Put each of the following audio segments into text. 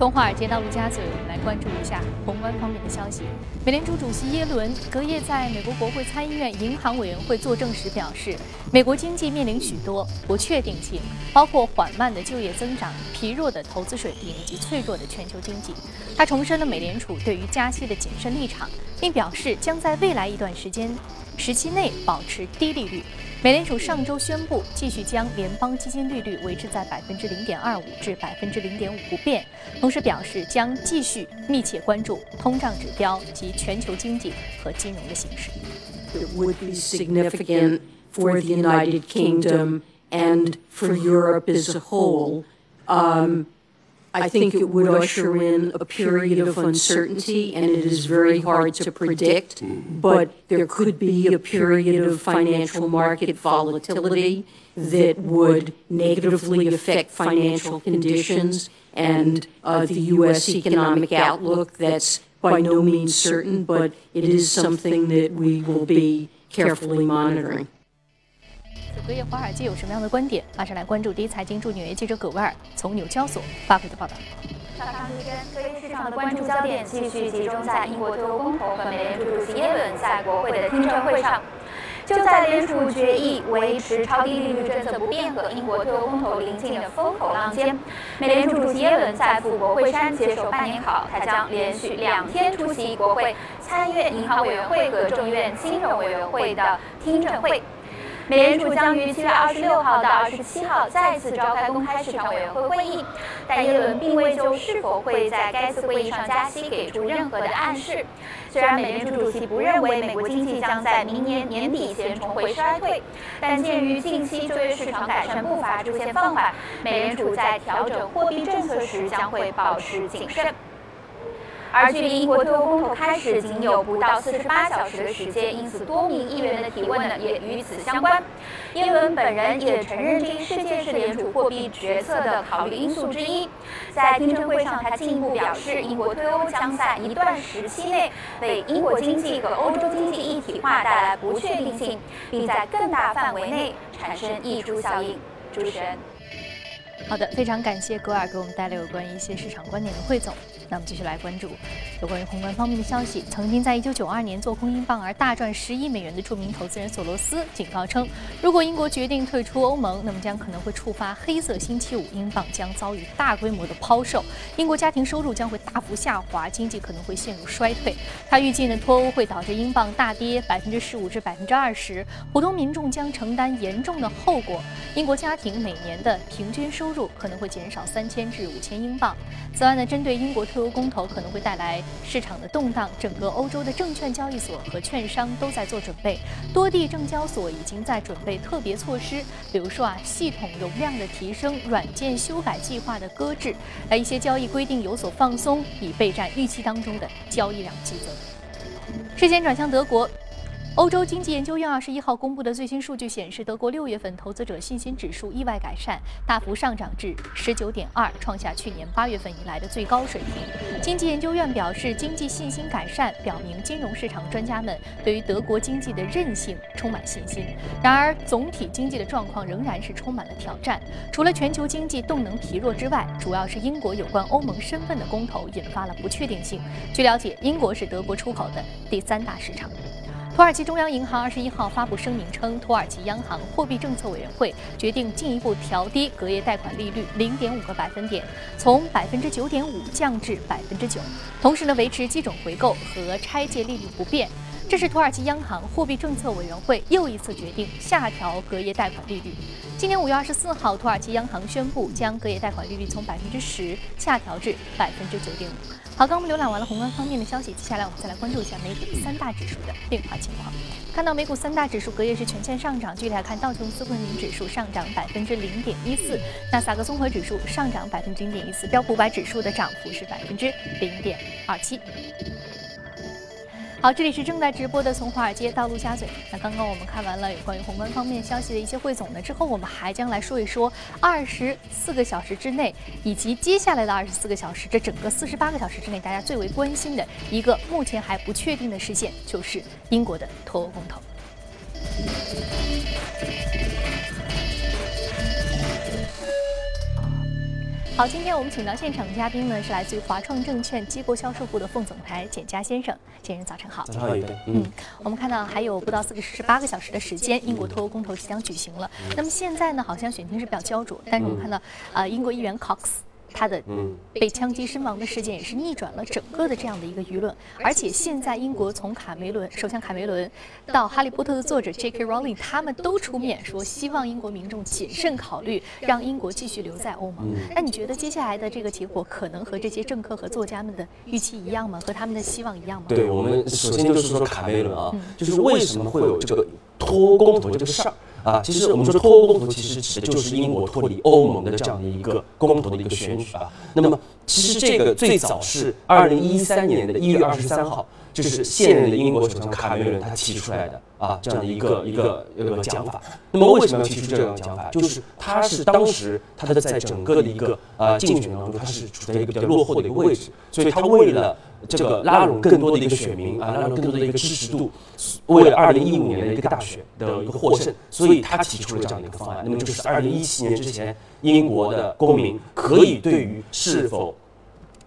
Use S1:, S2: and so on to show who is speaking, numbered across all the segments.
S1: 从华尔街到陆家嘴，我们来关注一下宏观方面的消息。美联储主席耶伦隔夜在美国国会参议院银行委员会作证时表示，美国经济面临许多不确定性，包括缓慢的就业增长、疲弱的投资水平以及脆弱的全球经济。他重申了美联储对于加息的谨慎立场，并表示将在未来一段时间。时期内保持低利率。美联储上周宣布继续将联邦基金利率维持在百分之零点二五至百分之零点五不变，同时表示将继续密切关注通胀指标及全球经济和金融的形势。
S2: It would be significant for the United Kingdom and for Europe as a whole. Um, I think it would usher in a period of uncertainty, and it is very hard to predict. But there could be a period of financial market volatility that would negatively affect financial conditions and uh, the U.S. economic outlook. That's by no means certain, but it is something that we will be carefully monitoring.
S1: 隔夜华尔街有什么样的观点？马上来关注第一财经驻纽约记者葛威尔从纽交所发回的报道。
S3: 早上时间，隔夜市场的关注焦点继续集中在英国脱欧公投和美联储主席耶伦在国会的听证会上。就在联储决议维持超低利率政策不变和英国脱欧公投临近的风口浪尖，美联储主席耶伦在赴国会山接受半年考，他将连续两天出席国会参议院银行委员会和众议院金融委员会的听证会。美联储将于七月二十六号到二十七号再次召开公开市场委员会会议，但耶伦并未就是否会在该次会议上加息给出任何的暗示。虽然美联储主席不认为美国经济将在明年年底前重回衰退，但鉴于近期就业市场改善步伐出现放缓，美联储在调整货币政策时将会保持谨慎。而距离英国脱欧公投开始仅有不到四十八小时的时间，因此多名议员的提问呢也与此相关。耶伦本人也承认这一事件是联储货币决策的考虑因素之一。在听证会上，他进一步表示，英国脱欧将在一段时期内为英国经济和欧洲经济一体化带来不确定性，并在更大范围内产生溢出效应。主持人。
S1: 好的，非常感谢格尔给我们带来有关一些市场观点的汇总。那么继续来关注有关于宏观方面的消息。曾经在一九九二年做空英镑而大赚十亿美元的著名投资人索罗斯警告称，如果英国决定退出欧盟，那么将可能会触发黑色星期五，英镑将遭遇大规模的抛售，英国家庭收入将会大幅下滑，经济可能会陷入衰退。他预计呢，脱欧会导致英镑大跌百分之十五至百分之二十，普通民众将承担严重的后果。英国家庭每年的平均收入可能会减少三千至五千英镑。此外呢，针对英国退欧公投可能会带来市场的动荡，整个欧洲的证券交易所和券商都在做准备，多地证交所已经在准备特别措施，比如说啊，系统容量的提升、软件修改计划的搁置，来一些交易规定有所放松，以备战预期当中的交易量激增。视线转向德国。欧洲经济研究院二十一号公布的最新数据显示，德国六月份投资者信心指数意外改善，大幅上涨至十九点二，创下去年八月份以来的最高水平。经济研究院表示，经济信心改善表明金融市场专家们对于德国经济的韧性充满信心。然而，总体经济的状况仍然是充满了挑战。除了全球经济动能疲弱之外，主要是英国有关欧盟身份的公投引发了不确定性。据了解，英国是德国出口的第三大市场。土耳其中央银行二十一号发布声明称，土耳其央行货币政策委员会决定进一步调低隔夜贷款利率零点五个百分点，从百分之九点五降至百分之九，同时呢维持基准回购和拆借利率不变。这是土耳其央行货币政策委员会又一次决定下调隔夜贷款利率。今年五月二十四号，土耳其央行宣布将隔夜贷款利率从百分之十下调至百分之九点五。好，刚我们浏览完了宏观方面的消息，接下来我们再来关注一下美股三大指数的变化情况。看到美股三大指数隔夜是全线上涨，具体来看，道琼斯工业指数上涨百分之零点一四，纳斯达克综合指数上涨百分之零点一四，标普五百指数的涨幅是百分之零点二七。好，这里是正在直播的从华尔街到陆家嘴。那刚刚我们看完了有关于宏观方面消息的一些汇总呢，之后我们还将来说一说二十四个小时之内以及接下来的二十四个小时，这整个四十八个小时之内，大家最为关心的一个目前还不确定的事件，就是英国的脱欧公投。好，今天我们请到现场嘉宾呢，是来自于华创证券机构销售部的副总裁简佳先生。简生早晨好。
S4: 早上好。
S1: 嗯，我们看到还有不到四个十八个小时的时间，英国脱欧公投即将举行了。那么现在呢，好像选情是比较焦灼，但是我们看到，呃，英国议员 Cox。他的被枪击身亡的事件也是逆转了整个的这样的一个舆论，而且现在英国从卡梅伦首相卡梅伦到哈利波特的作者 J.K. Rowling，他们都出面说希望英国民众谨慎考虑，让英国继续留在欧盟。那你觉得接下来的这个结果可能和这些政客和作家们的预期一样吗？和他们的希望一样吗？
S4: 对我们首先就是说卡梅伦啊，就是为什么会有这个脱欧公投这个事儿？啊，其实我们说脱欧公投，其实指的就是英国脱离欧盟的这样的一个公投的一个选举啊。那么，其实这个最早是二零一三年的一月二十三号，就是现任的英国首相卡梅伦他提出来的啊，这样的一个一个一个讲法。那么为什么要提出这样的讲法？就是他是当时他的在整个的一个啊竞选当中，他是处在一个比较落后的一个位置，所以他为了。这个拉拢更多的一个选民啊，拉拢更多的一个支持度，为了二零一五年的一个大选的一个获胜，所以他提出了这样的一个方案。那么就是二零一七年之前，英国的公民可以对于是否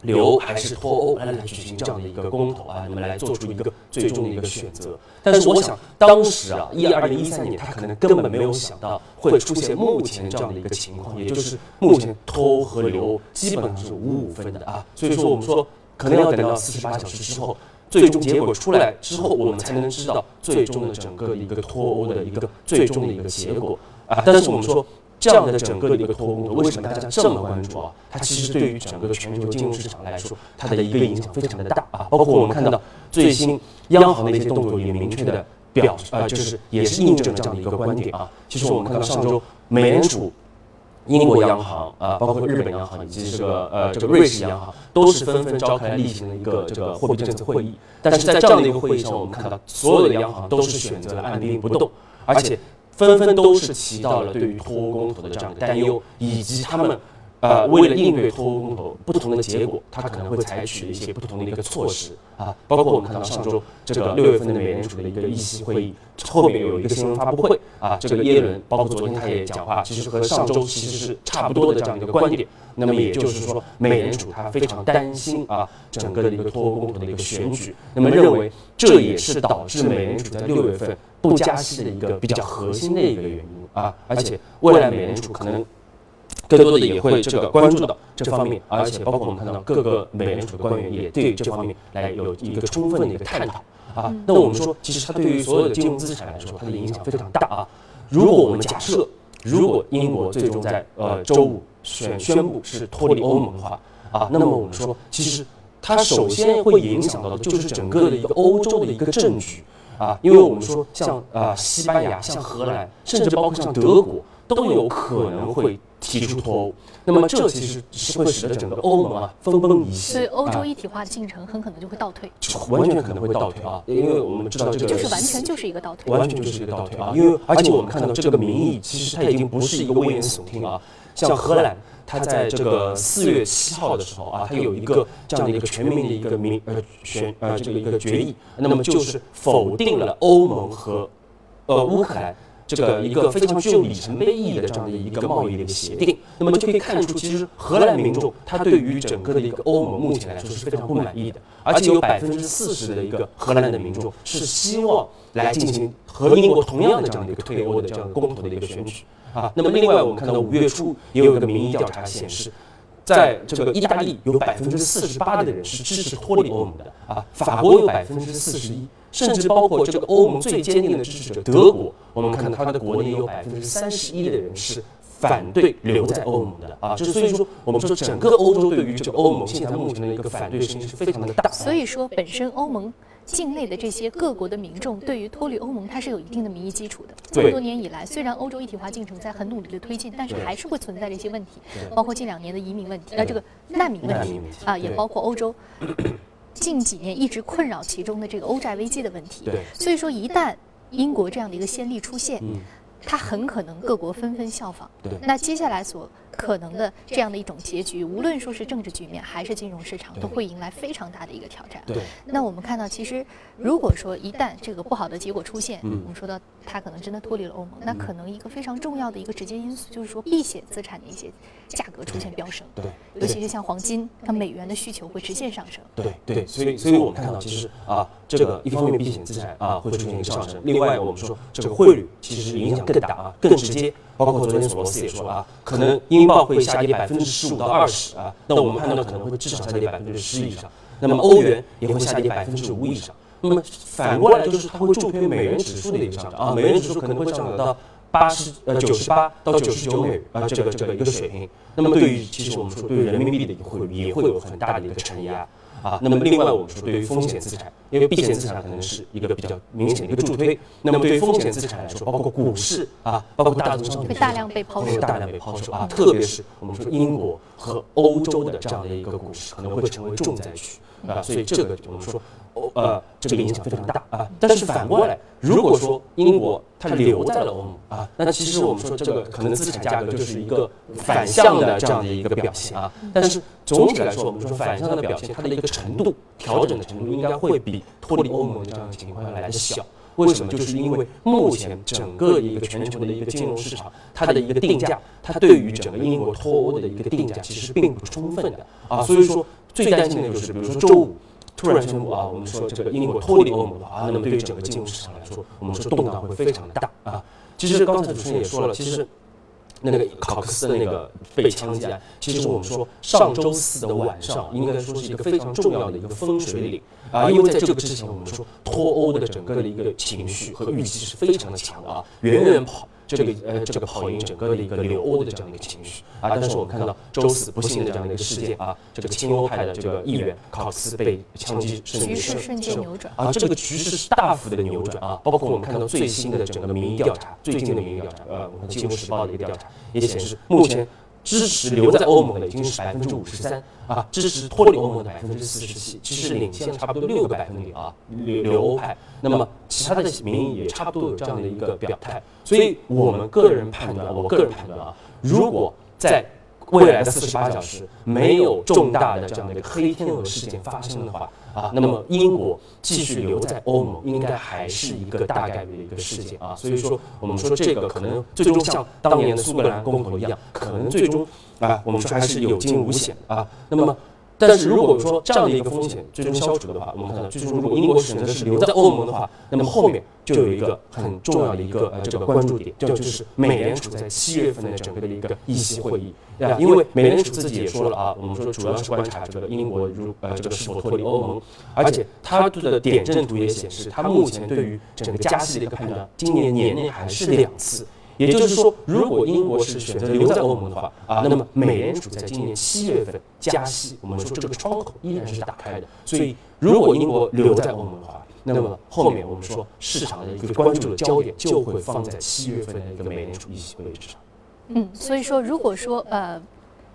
S4: 留还是脱欧来来举行这样的一个公投啊，你们来做出一个最终的一个选择。但是我想，当时啊，一二零一三年，他可能根本没有想到会出现目前这样的一个情况，也就是目前脱欧和留基本上是五五分的啊。所以说，我们说。可能要等到四十八小时之后，最终结果出来之后，我们才能知道最终的整个一个脱欧的一个最终的一个结果啊。但是我们说，这样的整个的一个脱欧，为什么大家这么关注啊？它其实对于整个的全球金融市场来说，它的一个影响非常的大啊。包括我们看到最新央行的一些动作，也明确的表啊，就是也是印证了这样的一个观点啊。其实我们看到上周美联储。英国央行啊，包括日本央行以及这个呃这个瑞士央行，都是纷纷召开例行的一个这个货币政策会议。但是在这样的一个会议上，我们看到所有的央行都是选择了按兵不动，而且纷纷都是提到了对于脱欧公投的这样的担忧，以及他们。呃，为了应对脱欧公投不同的结果，他可能会采取一些不同的一个措施啊，包括我们看到上周这个六月份的美联储的一个议息会议后面有一个新闻发布会啊，这个耶伦包括昨天他也讲话，其实和上周其实是差不多的这样一个观点。那么也就是说，美联储他非常担心啊，整个的一个脱欧公投的一个选举，那么认为这也是导致美联储在六月份不加息的一个比较核心的一个原因啊，而且未来美联储可能。更多的也会这个关注到这方面，而且包括我们看到各个美联储的官员也对这方面来有一个充分的一个探讨啊。那我们说，其实它对于所有的金融资产来说，它的影响非常大啊。如果我们假设，如果英国最终在呃周五宣宣布是脱离欧盟的话啊，那么我们说，其实它首先会影响到的就是整个的一个欧洲的一个政局啊，因为我们说像啊西班牙、像荷兰，甚至包括像德国。都有可能会提出脱欧，那么这其实是会使得整个欧盟啊分崩离析，
S1: 所以欧洲一体化的进程很可能就会倒退，
S4: 完全可能会倒退啊！因为我们知道这个
S1: 就是完全就是一个倒退，
S4: 完全就是一个倒退啊！因为而且我们看到这个民意其实它已经不是一个危言耸听啊，像荷兰，它在这个四月七号的时候啊，它有一个这样的一个全民的一个民呃选呃这个一个决议，那么就是否定了欧盟和呃乌克兰。这个一个非常具有里程碑意义的这样的一个贸易的一个协定，那么就可以看出，其实荷兰民众他对于整个的一个欧盟目前来说是非常不满意的，而且有百分之四十的一个荷兰的民众是希望来进行和英国同样的这样的一个退欧的这样公投的一个选举啊。那么另外我们看到五月初也有一个民意调查显示，在这个意大利有百分之四十八的人是支持脱离欧盟的啊，法国有百分之四十一。甚至包括这个欧盟最坚定的支持者德国，我们看到它的国内有百分之三十一的人是反对留在欧盟的啊，就所以说我们说整个欧洲对于这个欧盟现在目前的一个反对声音是非常的大。
S1: 所以说，本身欧盟境内的这些各国的民众对于脱离欧盟，它是有一定的民意基础的。这么多年以来，虽然欧洲一体化进程在很努力的推进，但是还是会存在这些问题，包括近两年的移民问题，呃，这个难民问题啊，也包括欧洲。近几年一直困扰其中的这个欧债危机的问题，
S4: 对，
S1: 所以说一旦英国这样的一个先例出现，它很可能各国纷纷效仿。
S4: 对。
S1: 那接下来所可能的这样的一种结局，无论说是政治局面还是金融市场，都会迎来非常大的一个挑战。
S4: 对，
S1: 那我们看到，其实如果说一旦这个不好的结果出现，
S4: 嗯。
S1: 我们说到它可能真的脱离了欧盟，那可能一个非常重要的一个直接因素就是说避险资产的一些价格出现飙升，
S4: 对，
S1: 尤其是像黄金，它美元的需求会直线上升。
S4: 对。对，所以所以我们看到，其实啊，这个一方面避险资产啊会出现一个上升，另外我们说这个汇率其实影响更大啊，更直接。包括昨天索罗斯也说了啊，可能英镑会下跌百分之十五到二十啊，那我们判断可能会至少下跌百分之十以上。那么欧元也会下跌百分之五以上。那么反过来就是它会助推美元指数的一个上涨啊，美元指数可能会上涨到八十呃九十八到九十九美啊这个这个一个水平。那么对于其实我们说对于人民币的一个汇率也会有很大的一个承压。啊，那么另外我们说，对于风险资产，因为避险资产可能是一个比较明显的一个助推，那么对于风险资产来说，包括股市啊，包括大宗商品，
S1: 会大量被抛售
S4: 会大量被抛售啊，特别是我们说英国和欧洲的这样的一个股市，可能会成为重灾区啊，所以这个我们说。欧呃，这个影响非常大啊。但是反过来，如果说英国它留在了欧盟啊，那其实我们说这个可能资产价格就是一个反向的这样的一个表现啊。但是总体来说，我们说反向的表现，它的一个程度调整的程度应该会比脱离欧盟的这样的情况要来的小。为什么？就是因为目前整个一个全球的一个金融市场，它的一个定价，它对于整个英国脱欧的一个定价其实并不充分的啊。所以说，最担心的就是，比如说周五。突然宣布啊，我们说这个英国脱离欧盟的话啊，那么对于整个金融市场来说，我们说动荡会非常的大啊。其实刚才主持人也说了，其实那个考克斯的那个被枪击案，其实我们说上周四的晚上，应该说是一个非常重要的一个分水岭啊，因为在这个之前，我们说脱欧的整个的一个情绪和预期是非常的强的啊，远远跑。这个呃，这个跑赢整个的一个留欧的这样的一个情绪啊，但是我们看到周四不幸的这样的一个事件啊，这个亲欧派的这个议员考斯被枪击，
S1: 局势瞬间扭转
S4: 啊，这个局势是大幅的扭转啊，包括我们看到最新的整个民意调查，最近的民意调查，呃，我们《金融时报》的一个调查也显示，目前。支持留在欧盟的已经是百分之五十三啊，支持脱离欧盟的百分之四十七，其实领先差不多六个百分点啊，留留欧派。那么其他的民意也差不多有这样的一个表态，所以我们个人判断，我个人判断啊，如果在未来的四十八小时没有重大的这样的一个黑天鹅事件发生的话啊，那么英国继续留在欧盟应该还是一个大概率的一个事件啊。所以说，我们说这个可能最终像当年的苏格兰公投一样，可能最终啊，我们说还是有惊无险啊。那么。但是如果说这样的一个风险最终消除的话，我们看到最终如果英国选择是留在欧盟的话，那么后面就有一个很重要的一个呃这个关注点，就就是美联储在七月份的整个的一个议息会议啊，因为美联储自己也说了啊，我们说主要是观察这个英国如呃这个是否脱离欧盟，而且它的点阵图也显示，它目前对于整个加息的一个判断，今年年内还是两次。也就是说，如果英国是选择留在欧盟的话啊，那么美联储在今年七月份加息，我们说这个窗口依然是打开的。所以，如果英国留在欧盟的话，那么后面我们说市场的一个关注的焦点就会放在七月份的一个美联储议息会议之上。
S1: 嗯，所以说，如果说呃。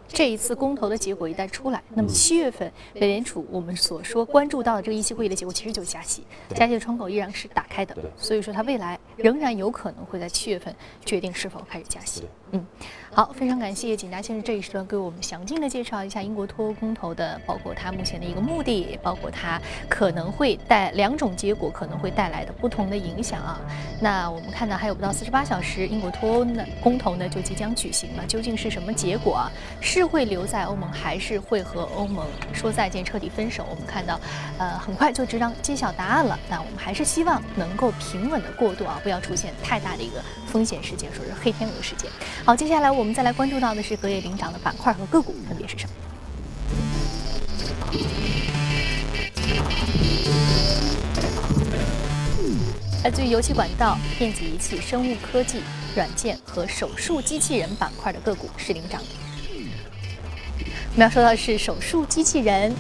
S1: 这一次公投的结果一旦出来，那么七月份美联储我们所说关注到的这个议息会议的结果，其实就是加息，加息的窗口依然是打开的，所以说它未来仍然有可能会在七月份决定是否开始加息。嗯。好，非常感谢景达先生这一时段给我们详尽的介绍一下英国脱欧公投的，包括它目前的一个目的，包括它可能会带两种结果可能会带来的不同的影响啊。那我们看到还有不到四十八小时，英国脱欧呢公投呢就即将举行了，究竟是什么结果啊？是会留在欧盟，还是会和欧盟说再见，彻底分手？我们看到，呃，很快就知道揭晓答案了。那我们还是希望能够平稳的过渡啊，不要出现太大的一个风险事件，说是黑天鹅事件。好，接下来我们。再来关注到的是隔夜领涨的板块和个股分别是什么？来自于油气管道、电子仪器、生物科技、软件和手术机器人板块的个股是领涨的。我们要说到的是手术机器人。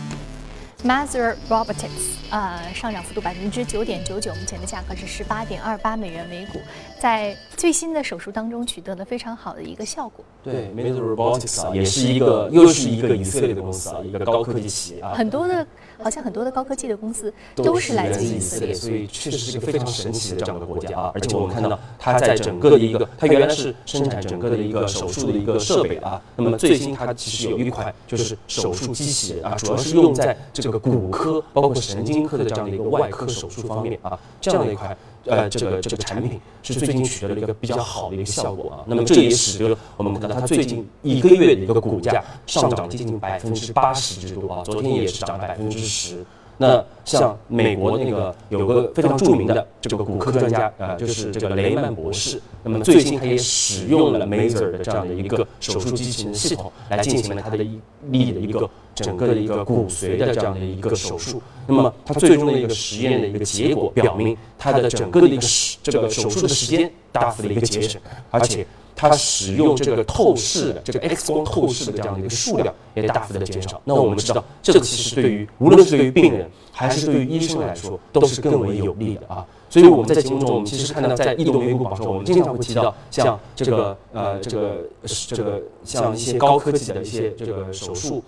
S1: m a t h e r Robotics，呃，上涨幅度百分之九点九九，目前的价格是十八点二八美元每股。在最新的手术当中取得了非常好的一个效果。
S4: 对 m e d Robotics 啊，也是一个又是一个以色列的公司啊，一个高科技企业啊。
S1: 很多的，好像很多的高科技的公司都是来自以色列，
S4: 所以确实是一个非常神奇的这样的国家啊。而且我们看到它在整个的一个，它原来是生产整个的一个手术的一个设备啊。那么最新它其实有一款就是手术机器人啊，主要是用在这个骨科包括神经科的这样的一个外科手术方面啊，这样的一块。呃，这个这个产品是最近取得了一个比较好的一个效果啊。那么这也使得我们看到它最近一个月的一个股价上涨接近百分之八十之多啊。昨天也是涨了百分之十。那像美国那个有个非常著名的这个骨科专家啊，就是这个雷曼博士。那么最近他也使用了 Mazer 的这样的一个手术机器人系统来进行了他的一例的一个整个的一个骨髓的这样的一个手术。那么它最终的一个实验的一个结果表明，它的整个的一个时这个手术的时间大幅的一个节省，而且。它使用这个透视的这个 X 光透视的这样的一个数量也大幅的减少。那我们知道，这个其实对于无论是对于病人还是对于医生来说，都是更为有利的啊。所以我们在节目中，我们其实看到在异动美股榜上，我们经常会提到像这个呃这个这个像一些高科技的一些这个手术，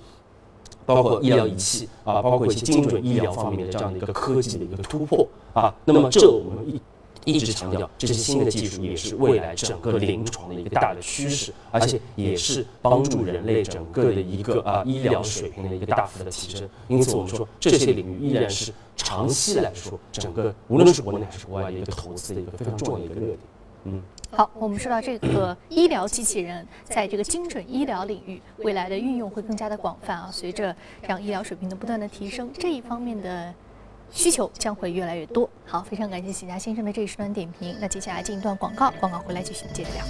S4: 包括医疗仪器啊，包括一些精准医疗方面的这样的一个科技的一个突破啊。那么这我们一。一直强调，这些新的技术也是未来整个临床的一个大的趋势，而且也是帮助人类整个的一个啊医疗水平的一个大幅的提升。因此，我们说这些领域依然是长期来说，整个无论是国内还是国外的一个投资的一个非常重要的一个热点。
S1: 嗯，好，我们说到这个医疗机器人在这个精准医疗领域未来的运用会更加的广泛啊，随着这样医疗水平的不断的提升，这一方面的。需求将会越来越多。好，非常感谢喜家先生的这一时段点评。那接下来进一段广告，广告回来继续接着聊。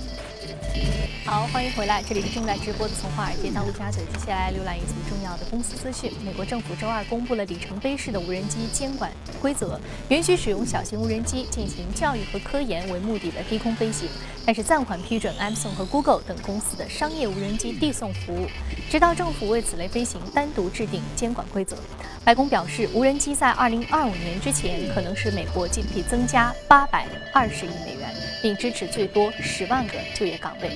S1: 好，欢迎回来，这里是正在直播的从华尔街到陆家嘴。接下来浏览一组重要的公司资讯。美国政府周二公布了里程碑式的无人机监管规则，允许使用小型无人机进行教育和科研为目的的低空飞行，但是暂缓批准 Amazon 和 Google 等公司的商业无人机递送服务，直到政府为此类飞行单独制定监管规则。白宫表示，无人机在2025年之前可能使美国 GDP 增加820亿美元。并支持最多十万个就业岗位。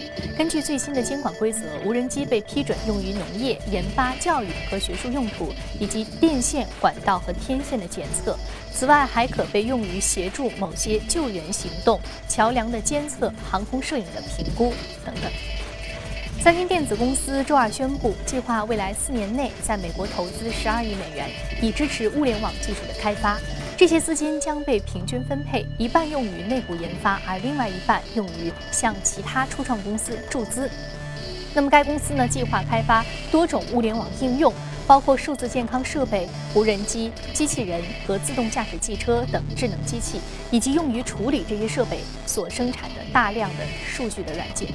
S1: 根据最新的监管规则，无人机被批准用于农业、研发、教育和学术用途，以及电线、管道和天线的检测。此外，还可被用于协助某些救援行动、桥梁的监测、航空摄影的评估等等。三星电子公司周二宣布，计划未来四年内在美国投资十二亿美元，以支持物联网技术的开发。这些资金将被平均分配，一半用于内部研发，而另外一半用于向其他初创公司注资。那么，该公司呢计划开发多种物联网应用，包括数字健康设备、无人机、机器人和自动驾驶汽车等智能机器，以及用于处理这些设备所生产的大量的数据的软件。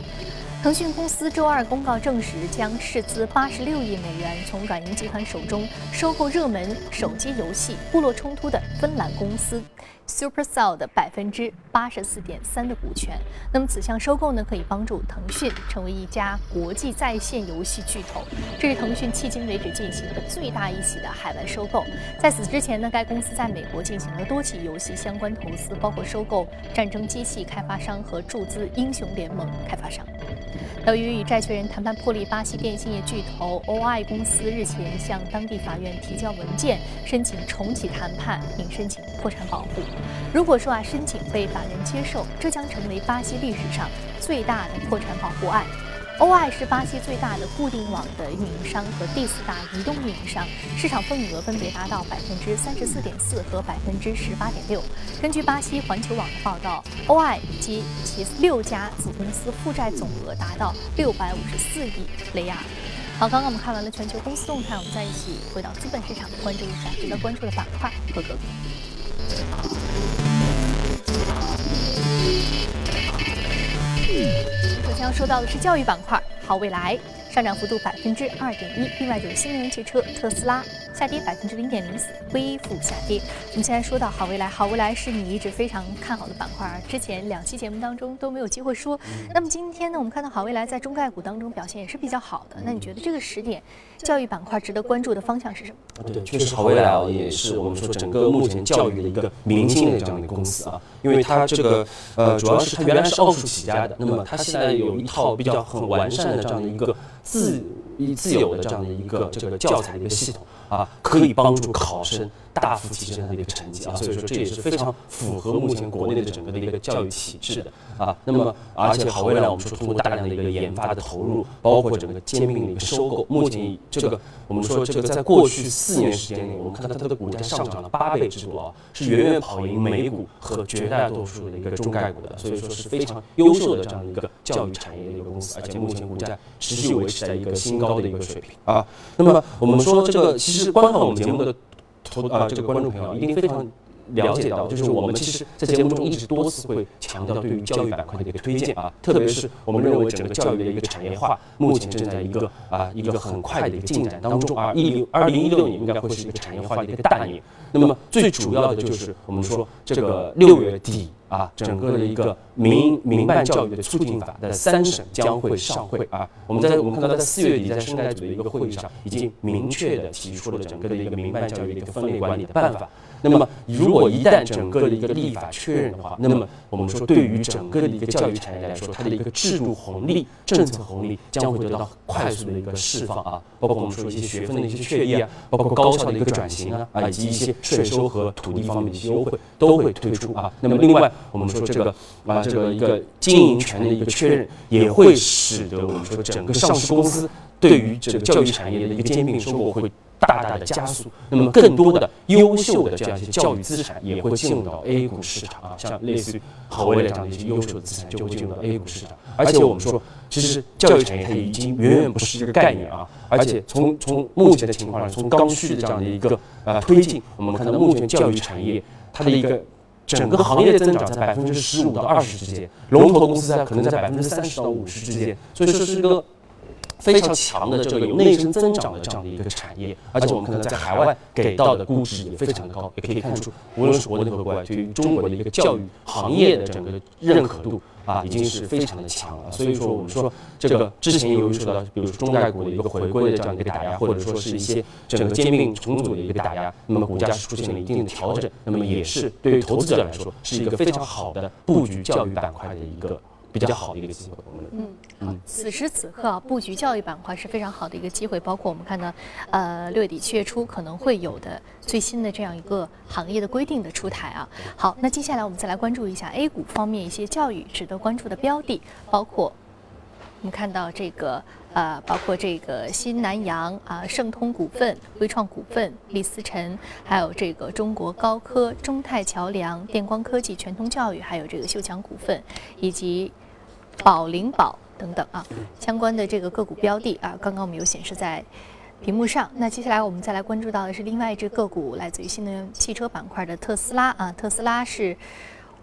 S1: 腾讯公司周二公告证实，将斥资八十六亿美元从软银集团手中收购热门手机游戏《部落冲突》的芬兰公司 Supercell 的百分之八十四点三的股权。那么，此项收购呢，可以帮助腾讯成为一家国际在线游戏巨头。这是腾讯迄今为止进行的最大一起的海外收购。在此之前呢，该公司在美国进行了多起游戏相关投资，包括收购战争机器开发商和注资英雄联盟开发商。由于与债权人谈判破裂，巴西电信业巨头 O.I 公司日前向当地法院提交文件，申请重启谈判，并申请破产保护。如果说啊申请被法院接受，这将成为巴西历史上最大的破产保护案。O.I 是巴西最大的固定网的运营商和第四大移动运营商，市场份额分别达到百分之三十四点四和百分之十八点六。根据巴西环球网的报道，O.I 及其六家子公司负债总额达到六百五十四亿雷亚。好，刚刚我们看完了全球公司动态，我们再一起回到资本市场，关注一下值得关注的板块和个股。首先要说到的是教育板块，好未来。上涨幅度百分之二点一。另外就是新能源汽车特斯拉下跌百分之零点零四，微幅下跌。我们现在说到好未来，好未来是你一直非常看好的板块，之前两期节目当中都没有机会说。那么今天呢，我们看到好未来在中概股当中表现也是比较好的。那你觉得这个时点，教育板块值得关注的方向是什么？
S4: 对，确实好未来啊，也是我们说整个目前教育的一个明星的这样的一个公司啊，因为它这个呃，主要是它原来是奥数起家的，那么它现在有一套比较很完善的这样的一个自自有的这样的一个这个教材的一个系统啊，可以帮助考生。大幅提升他的一个成绩啊，所以说这也是非常符合目前国内的整个的一个教育体制的啊。那么，而且好未来我们说通过大量的一个研发的投入，包括整个兼并的一个收购，目前这个我们说这个在过去四年时间里，我们看到它的股价上涨了八倍之多啊，是远远跑赢美股和绝大多数的一个中概股的，所以说是非常优秀的这样一个教育产业的一个公司，而且目前股价持续维持在一个新高的一个水平啊。那么我们说这个其实观看我们节目的。投啊，这个观众朋友一定非常了解到，就是我们其实，在节目中一直多次会强调对于教育板块的一个推荐啊，特别是我们认为整个教育的一个产业化，目前正在一个啊一个很快的一个进展当中啊，一零二零一六年应该会是一个产业化的一个大年。那么最主要的就是我们说这个六月底。啊，整个的一个民民办教育的促进法的三审将会上会啊。我们在我们看到，在四月底在生态组的一个会议上，已经明确的提出了整个的一个民办教育的一个分类管理的办法。那么，如果一旦整个的一个立法确认的话，那么我们说，对于整个的一个教育产业来说，它的一个制度红利、政策红利将会得到快速的一个释放啊。包括我们说一些学分的一些确立啊，包括高校的一个转型啊，啊，以及一些税收和土地方面的一些优惠都会推出啊。那么，另外我们说这个啊，这个一个经营权的一个确认，也会使得我们说整个上市公司对于这个教育产业的一个兼并收购会。大大的加速，那么更多的优秀的这样一些教育资产也会进入到 A 股市场啊，像类似于好未来这样的一些优秀的资产就会进入到 A 股市场。而且我们说，其实教育产业它已经远远不是一个概念啊，而且从从目前的情况上，从刚需的这样的一个呃推进，我们看到目前教育产业它的一个整个行业增长在百分之十五到二十之间，龙头公司在可能在百分之三十到五十之间，所以说是一个。非常强的这个有内生增长的这样的一个产业，而且我们可能在海外给到的估值也非常的高，也可以看出，无论是国内和国外，对于中国的一个教育行业的整个认可度啊，已经是非常的强了。所以说，我们说这个之前由于受到，比如说中概股的一个回归的这样的一个打压，或者说是一些整个兼并重组的一个打压，那么股价是出现了一定的调整，那么也是对于投资者来说是一个非常好的布局教育板块的一个。比较好的一个机会，我们
S1: 嗯嗯，此时此刻啊，布局教育板块是非常好的一个机会。包括我们看到，呃，六月底七月初可能会有的最新的这样一个行业的规定的出台啊。好，那接下来我们再来关注一下 A 股方面一些教育值得关注的标的，包括我们看到这个。呃，包括这个新南洋啊、盛通股份、微创股份、李思辰，还有这个中国高科、中泰桥梁、电光科技、全通教育，还有这个秀强股份，以及宝灵宝等等啊，相关的这个个股标的啊，刚刚我们有显示在屏幕上。那接下来我们再来关注到的是另外一只个股，来自于新能源汽车板块的特斯拉啊，特斯拉是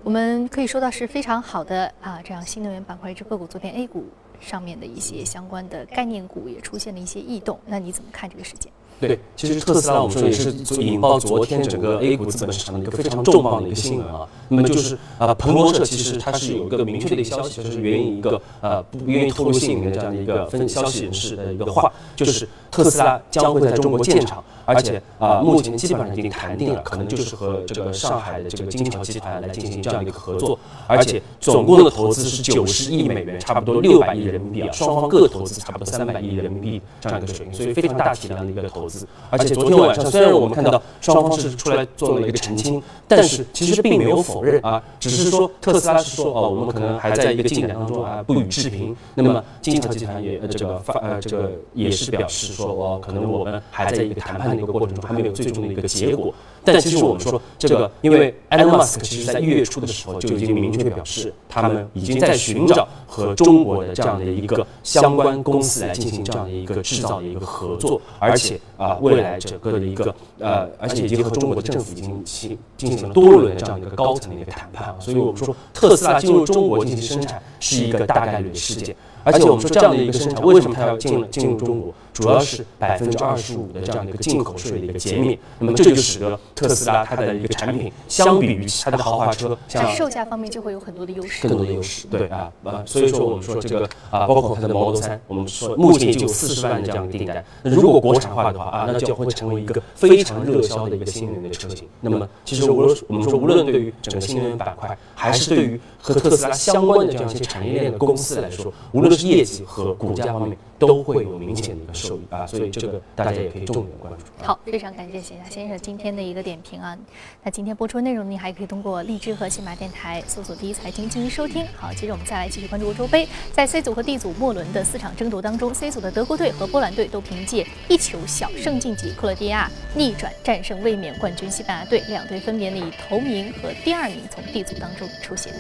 S1: 我们可以说到是非常好的啊，这样新能源板块一只个股，昨天 A 股。上面的一些相关的概念股也出现了一些异动，那你怎么看这个事件？
S4: 对，其实特斯拉我们说也是引爆昨天整个 A 股资本市场的一个非常重磅的一个新闻啊。那么就是啊，彭博社其实它是有一个明确的消息，就是援引一个呃不愿意透露姓名的这样的一个分消息人士的一个话，就是特斯拉将会在中国建厂。而且啊，目前基本上已经谈定了，可能就是和这个上海的这个金桥集团来进行这样的一个合作。而且总共的投资是九十亿美元，差不多六百亿人民币啊，双方各投资差不多三百亿人民币这样一个水平，所以非常大体量的一个投资。而且昨天晚上虽然我们看到双方是出来做了一个澄清，但是其实并没有否认啊，只是说特斯拉是说哦，我们可能还在一个进展当中啊，不予置评。那么金桥集团也呃这个发呃这个也是表示说，哦，可能我们还在一个谈判的。一个过程中还没有最终的一个结果，但其实我们说这个，因为 Elon Musk 其实在一月初的时候就已经明确表示，他们已经在寻找和中国的这样的一个相关公司来进行这样的一个制造的一个合作，而且啊，未来整个的一个呃，而且已经和中国的政府已经进进行了多轮的这样一个高层的一个谈判，所以我们说特斯拉进入中国进行生产是一个大概率的事件。而且我们说这样的一个生产，为什么它要进进入中国？主要是百分之二十五的这样的一个进口税的一个减免。那么这就使得特斯拉它的一个产品，相比于其他的豪华车，
S1: 像售价方面就会有很多的优势。
S4: 更多的优势，对啊啊，所以说我们说这个啊，包括它的 Model 3，我们说目前就有四十万的这样的订单。那如果国产化的话啊，那就会成为一个非常热销的一个新能源的车型。那么其实无论我们说无论对于整个新能源板块，还是对于和特斯拉相关的这样一些产业链的公司来说，无论是业绩和股价方面，都会有明显的一个受益啊。所以这个大家也可以重点关注。
S1: 好，非常感谢谢夏先生今天的一个点评啊。那今天播出内容您还可以通过荔枝和喜马电台搜索“第一财经”进行收听。好，接着我们再来继续关注欧洲杯，在 C 组和 D 组末轮的四场争夺当中，C 组的德国队和波兰队都凭借一球小胜晋级，克罗地亚逆转战胜卫冕冠军西班牙队，两队分别以头名和第二名从 D 组当中出现。